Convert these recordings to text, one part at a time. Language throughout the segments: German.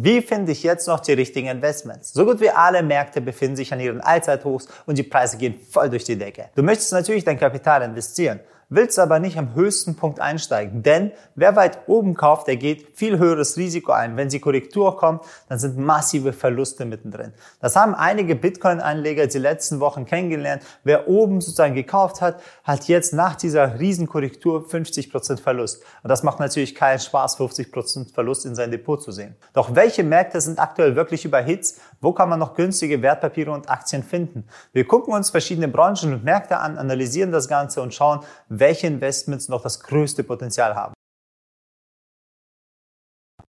Wie finde ich jetzt noch die richtigen Investments? So gut wie alle Märkte befinden sich an ihren Allzeithochs und die Preise gehen voll durch die Decke. Du möchtest natürlich dein Kapital investieren willst aber nicht am höchsten Punkt einsteigen. Denn wer weit oben kauft, der geht viel höheres Risiko ein. Wenn die Korrektur kommt, dann sind massive Verluste mittendrin. Das haben einige Bitcoin-Anleger die letzten Wochen kennengelernt. Wer oben sozusagen gekauft hat, hat jetzt nach dieser Riesenkorrektur 50% Verlust. Und das macht natürlich keinen Spaß, 50% Verlust in sein Depot zu sehen. Doch welche Märkte sind aktuell wirklich überhitzt? Wo kann man noch günstige Wertpapiere und Aktien finden? Wir gucken uns verschiedene Branchen und Märkte an, analysieren das Ganze und schauen, welche Investments noch das größte Potenzial haben.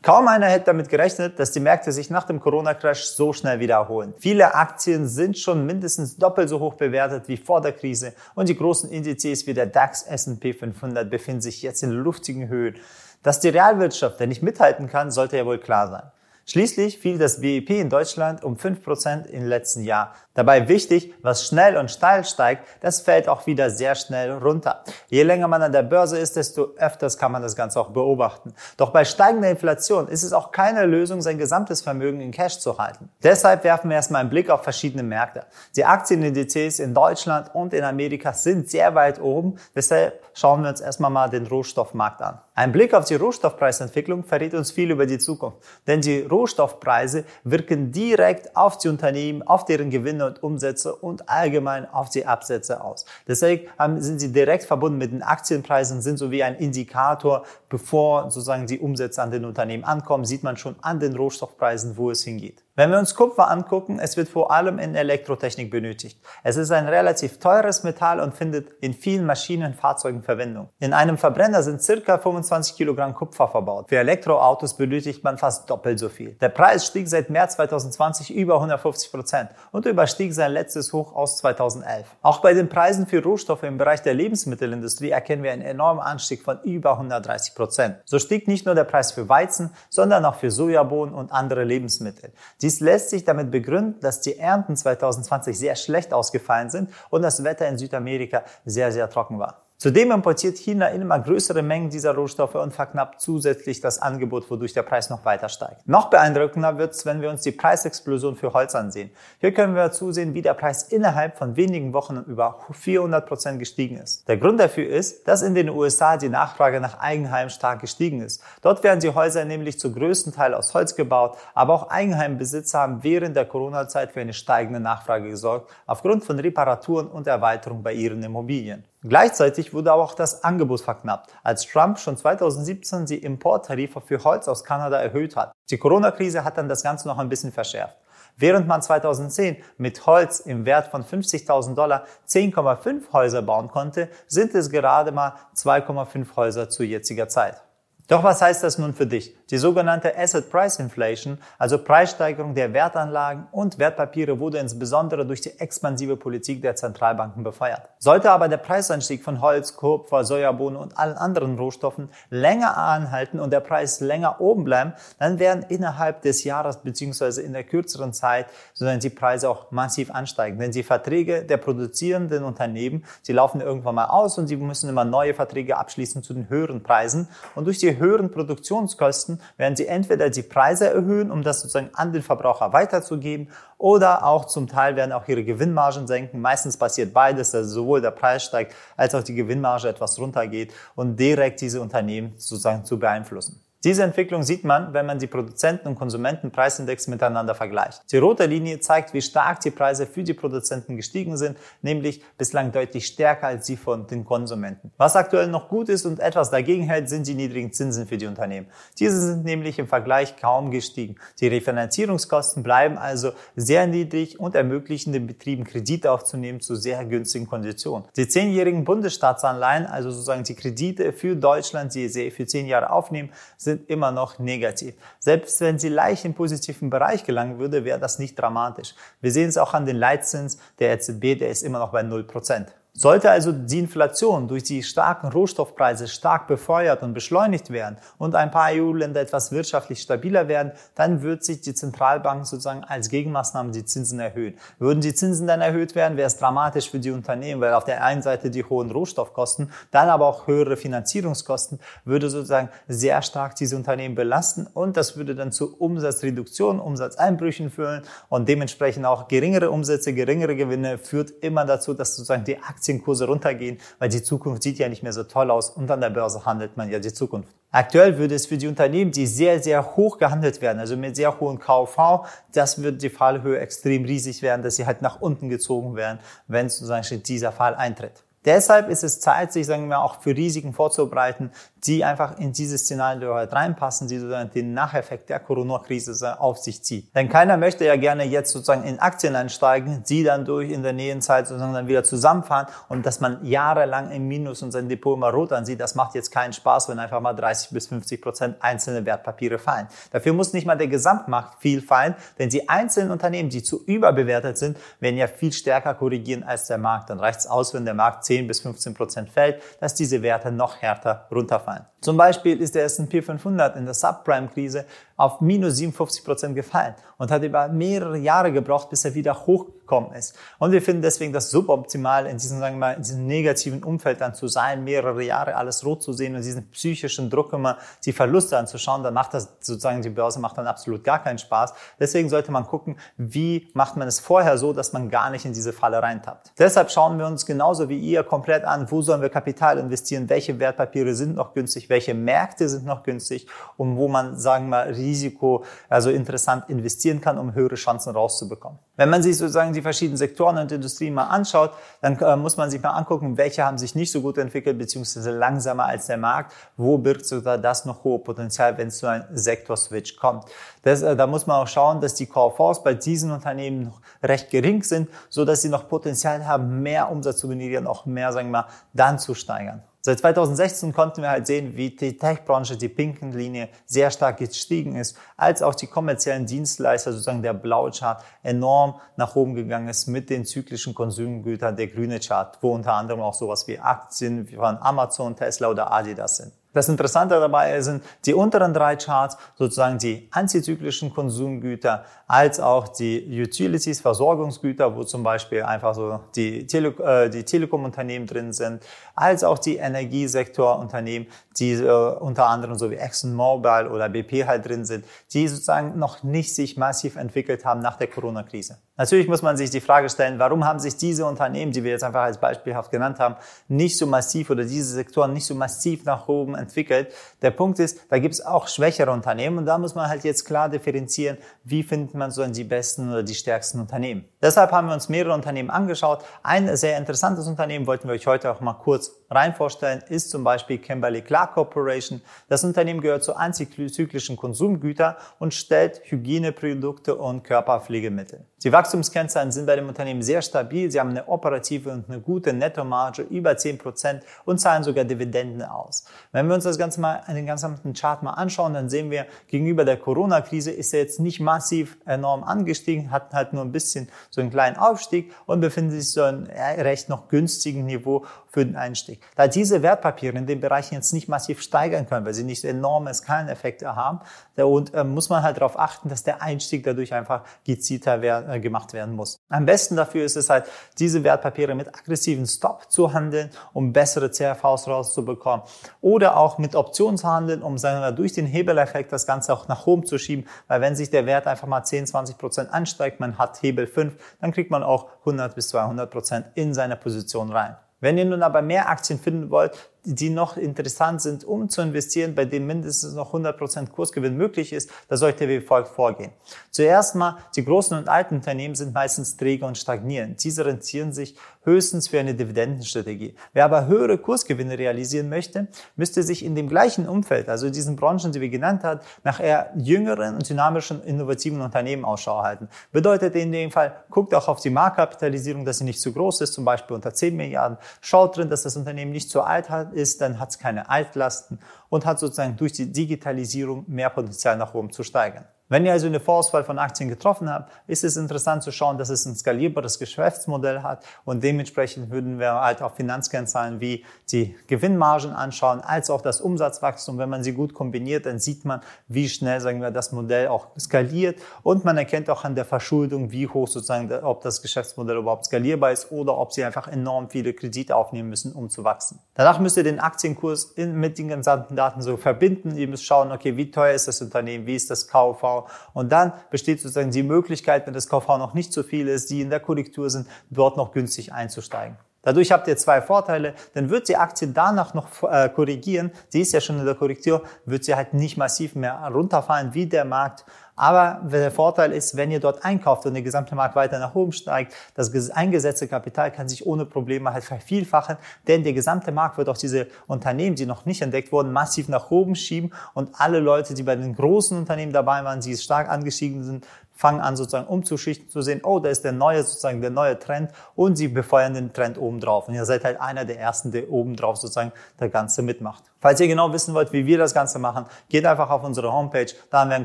Kaum einer hätte damit gerechnet, dass die Märkte sich nach dem Corona-Crash so schnell wiederholen. Viele Aktien sind schon mindestens doppelt so hoch bewertet wie vor der Krise und die großen Indizes wie der DAX, S&P 500 befinden sich jetzt in luftigen Höhen. Dass die Realwirtschaft da nicht mithalten kann, sollte ja wohl klar sein. Schließlich fiel das BIP in Deutschland um 5% im letzten Jahr. Dabei wichtig, was schnell und steil steigt, das fällt auch wieder sehr schnell runter. Je länger man an der Börse ist, desto öfters kann man das Ganze auch beobachten. Doch bei steigender Inflation ist es auch keine Lösung, sein gesamtes Vermögen in Cash zu halten. Deshalb werfen wir erstmal einen Blick auf verschiedene Märkte. Die Aktienindizes in Deutschland und in Amerika sind sehr weit oben. Deshalb schauen wir uns erstmal mal den Rohstoffmarkt an. Ein Blick auf die Rohstoffpreisentwicklung verrät uns viel über die Zukunft, denn die Rohstoffpreise wirken direkt auf die Unternehmen, auf deren Gewinne und Umsätze und allgemein auf die Absätze aus. Deswegen sind sie direkt verbunden mit den Aktienpreisen, sind so wie ein Indikator, bevor sozusagen die Umsätze an den Unternehmen ankommen, sieht man schon an den Rohstoffpreisen, wo es hingeht. Wenn wir uns Kupfer angucken, es wird vor allem in Elektrotechnik benötigt. Es ist ein relativ teures Metall und findet in vielen Maschinen und Fahrzeugen Verwendung. In einem Verbrenner sind circa 25 Kilogramm Kupfer verbaut. Für Elektroautos benötigt man fast doppelt so viel. Der Preis stieg seit März 2020 über 150 Prozent und überstieg sein letztes Hoch aus 2011. Auch bei den Preisen für Rohstoffe im Bereich der Lebensmittelindustrie erkennen wir einen enormen Anstieg von über 130 Prozent. So stieg nicht nur der Preis für Weizen, sondern auch für Sojabohnen und andere Lebensmittel. Die dies lässt sich damit begründen, dass die Ernten 2020 sehr schlecht ausgefallen sind und das Wetter in Südamerika sehr, sehr trocken war. Zudem importiert China immer größere Mengen dieser Rohstoffe und verknappt zusätzlich das Angebot, wodurch der Preis noch weiter steigt. Noch beeindruckender wird es, wenn wir uns die Preisexplosion für Holz ansehen. Hier können wir zusehen, wie der Preis innerhalb von wenigen Wochen um über 400 Prozent gestiegen ist. Der Grund dafür ist, dass in den USA die Nachfrage nach Eigenheim stark gestiegen ist. Dort werden die Häuser nämlich zu größten Teil aus Holz gebaut, aber auch Eigenheimbesitzer haben während der Corona-Zeit für eine steigende Nachfrage gesorgt, aufgrund von Reparaturen und Erweiterungen bei ihren Immobilien. Gleichzeitig wurde aber auch das Angebot verknappt, als Trump schon 2017 die Importtarife für Holz aus Kanada erhöht hat. Die Corona-Krise hat dann das Ganze noch ein bisschen verschärft. Während man 2010 mit Holz im Wert von 50.000 Dollar 10,5 Häuser bauen konnte, sind es gerade mal 2,5 Häuser zu jetziger Zeit. Doch was heißt das nun für dich? Die sogenannte Asset Price Inflation, also Preissteigerung der Wertanlagen und Wertpapiere, wurde insbesondere durch die expansive Politik der Zentralbanken befeuert. Sollte aber der Preisanstieg von Holz, Kupfer, Sojabohnen und allen anderen Rohstoffen länger anhalten und der Preis länger oben bleiben, dann werden innerhalb des Jahres bzw. in der kürzeren Zeit sozusagen die Preise auch massiv ansteigen. Denn die Verträge der produzierenden Unternehmen, sie laufen irgendwann mal aus und sie müssen immer neue Verträge abschließen zu den höheren Preisen. Und durch die höheren Produktionskosten werden sie entweder die Preise erhöhen, um das sozusagen an den Verbraucher weiterzugeben, oder auch zum Teil werden auch ihre Gewinnmargen senken. Meistens passiert beides, dass sowohl der Preis steigt, als auch die Gewinnmarge etwas runtergeht und direkt diese Unternehmen sozusagen zu beeinflussen. Diese Entwicklung sieht man, wenn man die Produzenten- und Konsumentenpreisindex miteinander vergleicht. Die rote Linie zeigt, wie stark die Preise für die Produzenten gestiegen sind, nämlich bislang deutlich stärker als die von den Konsumenten. Was aktuell noch gut ist und etwas dagegen hält, sind die niedrigen Zinsen für die Unternehmen. Diese sind nämlich im Vergleich kaum gestiegen. Die Refinanzierungskosten bleiben also sehr niedrig und ermöglichen den Betrieben Kredite aufzunehmen zu sehr günstigen Konditionen. Die zehnjährigen Bundesstaatsanleihen, also sozusagen die Kredite für Deutschland, die sie für zehn Jahre aufnehmen, sind immer noch negativ. Selbst wenn sie leicht im positiven Bereich gelangen würde, wäre das nicht dramatisch. Wir sehen es auch an den Leitzins der EZB, der ist immer noch bei 0%. Sollte also die Inflation durch die starken Rohstoffpreise stark befeuert und beschleunigt werden und ein paar EU-Länder etwas wirtschaftlich stabiler werden, dann wird sich die Zentralbank sozusagen als Gegenmaßnahme die Zinsen erhöhen. Würden die Zinsen dann erhöht werden, wäre es dramatisch für die Unternehmen, weil auf der einen Seite die hohen Rohstoffkosten, dann aber auch höhere Finanzierungskosten würde sozusagen sehr stark diese Unternehmen belasten und das würde dann zu Umsatzreduktion, Umsatzeinbrüchen führen und dementsprechend auch geringere Umsätze, geringere Gewinne führt immer dazu, dass sozusagen die Aktien Aktienkurse runtergehen, weil die Zukunft sieht ja nicht mehr so toll aus und an der Börse handelt man ja die Zukunft. Aktuell würde es für die Unternehmen, die sehr, sehr hoch gehandelt werden, also mit sehr hohen KV, das wird die Fallhöhe extrem riesig werden, dass sie halt nach unten gezogen werden, wenn sozusagen dieser Fall eintritt. Deshalb ist es Zeit, sich sagen wir auch für Risiken vorzubereiten, die einfach in dieses Szenario halt reinpassen, die sozusagen den Nacheffekt der Corona-Krise auf sich zieht. Denn keiner möchte ja gerne jetzt sozusagen in Aktien einsteigen, die dann durch in der Nähenzeit sozusagen dann wieder zusammenfahren und dass man jahrelang im Minus und sein Depot immer rot ansieht, das macht jetzt keinen Spaß, wenn einfach mal 30 bis 50 Prozent einzelne Wertpapiere fallen. Dafür muss nicht mal der Gesamtmarkt viel fallen, denn die einzelnen Unternehmen, die zu überbewertet sind, werden ja viel stärker korrigieren als der Markt. Dann reicht es aus, wenn der Markt 10 bis 15 Prozent fällt, dass diese Werte noch härter runterfallen. Zum Beispiel ist der S&P 500 in der Subprime-Krise auf minus 57 Prozent gefallen und hat über mehrere Jahre gebraucht, bis er wieder hochgekommen ist. Und wir finden deswegen das suboptimal, in diesem, sagen wir mal, in diesem negativen Umfeld dann zu sein, mehrere Jahre alles rot zu sehen und diesen psychischen Druck immer die Verluste anzuschauen, dann macht das sozusagen die Börse macht dann absolut gar keinen Spaß. Deswegen sollte man gucken, wie macht man es vorher so, dass man gar nicht in diese Falle reintappt. Deshalb schauen wir uns genauso wie ihr komplett an, wo sollen wir Kapital investieren, welche Wertpapiere sind noch günstig, welche Märkte sind noch günstig und wo man, sagen wir mal, Risiko, also interessant investieren kann, um höhere Chancen rauszubekommen. Wenn man sich sozusagen die verschiedenen Sektoren und Industrien mal anschaut, dann äh, muss man sich mal angucken, welche haben sich nicht so gut entwickelt, beziehungsweise langsamer als der Markt. Wo birgt sogar das noch hohe Potenzial, wenn es zu einem Sektor-Switch kommt? Das, äh, da muss man auch schauen, dass die Core-Force bei diesen Unternehmen noch recht gering sind, so dass sie noch Potenzial haben, mehr Umsatz zu generieren, auch mehr, sagen wir mal, dann zu steigern. Seit 2016 konnten wir halt sehen, wie die Tech-Branche, die pinken Linie, sehr stark gestiegen ist, als auch die kommerziellen Dienstleister, sozusagen der blaue Chart, enorm nach oben gegangen ist mit den zyklischen Konsumgütern, der grüne Chart, wo unter anderem auch sowas wie Aktien von Amazon, Tesla oder Adidas sind. Das Interessante dabei sind die unteren drei Charts, sozusagen die antizyklischen Konsumgüter, als auch die Utilities, Versorgungsgüter, wo zum Beispiel einfach so die, Tele äh, die Telekom-Unternehmen drin sind, als auch die Energiesektorunternehmen, die äh, unter anderem so wie ExxonMobil oder BP halt drin sind, die sozusagen noch nicht sich massiv entwickelt haben nach der Corona-Krise. Natürlich muss man sich die Frage stellen, warum haben sich diese Unternehmen, die wir jetzt einfach als beispielhaft genannt haben, nicht so massiv oder diese Sektoren nicht so massiv nach oben entwickelt. Der Punkt ist, da gibt es auch schwächere Unternehmen und da muss man halt jetzt klar differenzieren, wie findet man so die besten oder die stärksten Unternehmen. Deshalb haben wir uns mehrere Unternehmen angeschaut. Ein sehr interessantes Unternehmen wollten wir euch heute auch mal kurz rein vorstellen, ist zum Beispiel Kimberly Clark Corporation. Das Unternehmen gehört zu antizyklischen Konsumgütern und stellt Hygieneprodukte und Körperpflegemittel. Die Wachstumskennzahlen sind bei dem Unternehmen sehr stabil. Sie haben eine operative und eine gute Nettomarge über 10% und zahlen sogar Dividenden aus. Wenn wir uns das Ganze mal, den ganzen Chart mal anschauen, dann sehen wir, gegenüber der Corona-Krise ist er jetzt nicht massiv enorm angestiegen, hat halt nur ein bisschen so einen kleinen Aufstieg und befindet sich so ein recht noch günstigen Niveau für den Einstieg. Da diese Wertpapiere in den Bereichen jetzt nicht massiv steigern können, weil sie nicht enorme Skaleneffekte haben, und äh, muss man halt darauf achten, dass der Einstieg dadurch einfach gezielter wer äh, gemacht werden muss. Am besten dafür ist es halt, diese Wertpapiere mit aggressiven Stop zu handeln, um bessere CRVs rauszubekommen. Oder auch mit Optionen zu handeln, um sagen durch den Hebeleffekt das Ganze auch nach oben zu schieben. Weil wenn sich der Wert einfach mal 10, 20 Prozent ansteigt, man hat Hebel 5, dann kriegt man auch 100 bis 200 Prozent in seine Position rein. Wenn ihr nun aber mehr Aktien finden wollt, die noch interessant sind, um zu investieren, bei denen mindestens noch 100% Kursgewinn möglich ist, da solltet ihr wie folgt vorgehen. Zuerst mal, die großen und alten Unternehmen sind meistens träge und stagnieren. Diese rentieren sich höchstens für eine Dividendenstrategie. Wer aber höhere Kursgewinne realisieren möchte, müsste sich in dem gleichen Umfeld, also diesen Branchen, die wir genannt haben, nach eher jüngeren und dynamischen, innovativen Unternehmen Ausschau halten. Bedeutet in dem Fall, guckt auch auf die Marktkapitalisierung, dass sie nicht zu groß ist, zum Beispiel unter 10 Milliarden. Schaut drin, dass das Unternehmen nicht zu alt ist, dann hat es keine Altlasten und hat sozusagen durch die Digitalisierung mehr Potenzial nach oben zu steigern. Wenn ihr also eine Vorauswahl von Aktien getroffen habt, ist es interessant zu schauen, dass es ein skalierbares Geschäftsmodell hat und dementsprechend würden wir halt auch Finanzkennzahlen wie die Gewinnmargen anschauen, als auch das Umsatzwachstum. Wenn man sie gut kombiniert, dann sieht man, wie schnell, sagen wir, das Modell auch skaliert und man erkennt auch an der Verschuldung, wie hoch sozusagen, ob das Geschäftsmodell überhaupt skalierbar ist oder ob sie einfach enorm viele Kredite aufnehmen müssen, um zu wachsen. Danach müsst ihr den Aktienkurs mit den gesamten Daten so verbinden. Ihr müsst schauen, okay, wie teuer ist das Unternehmen, wie ist das KV, und dann besteht sozusagen die Möglichkeit, wenn das KV noch nicht so viel ist, die in der Korrektur sind, dort noch günstig einzusteigen. Dadurch habt ihr zwei Vorteile, dann wird die Aktie danach noch äh, korrigieren. Sie ist ja schon in der Korrektur, wird sie halt nicht massiv mehr runterfallen wie der Markt. Aber der Vorteil ist, wenn ihr dort einkauft und der gesamte Markt weiter nach oben steigt, das eingesetzte Kapital kann sich ohne Probleme halt vervielfachen, denn der gesamte Markt wird auch diese Unternehmen, die noch nicht entdeckt wurden, massiv nach oben schieben und alle Leute, die bei den großen Unternehmen dabei waren, die stark angestiegen sind, fangen an sozusagen umzuschichten, zu sehen, oh, da ist der neue sozusagen der neue Trend und sie befeuern den Trend oben drauf. Und ihr seid halt einer der ersten, der oben drauf sozusagen der Ganze mitmacht. Falls ihr genau wissen wollt, wie wir das Ganze machen, geht einfach auf unsere Homepage. Da haben wir einen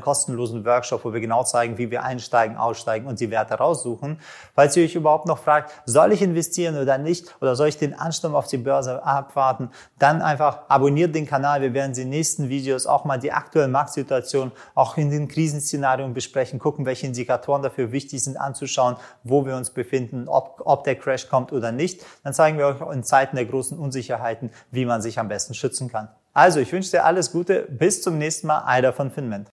kostenlosen Workshop, wo wir genau zeigen, wie wir einsteigen, aussteigen und die Werte raussuchen. Falls ihr euch überhaupt noch fragt, soll ich investieren oder nicht oder soll ich den Ansturm auf die Börse abwarten, dann einfach abonniert den Kanal. Wir werden in den nächsten Videos auch mal die aktuelle Marktsituation auch in den Krisenszenarien besprechen, gucken, welche Indikatoren dafür wichtig sind anzuschauen, wo wir uns befinden, ob, ob der Crash kommt oder nicht. Dann zeigen wir euch in Zeiten der großen Unsicherheiten, wie man sich am besten schützen kann. Also, ich wünsche dir alles Gute. Bis zum nächsten Mal. Eider von Finment.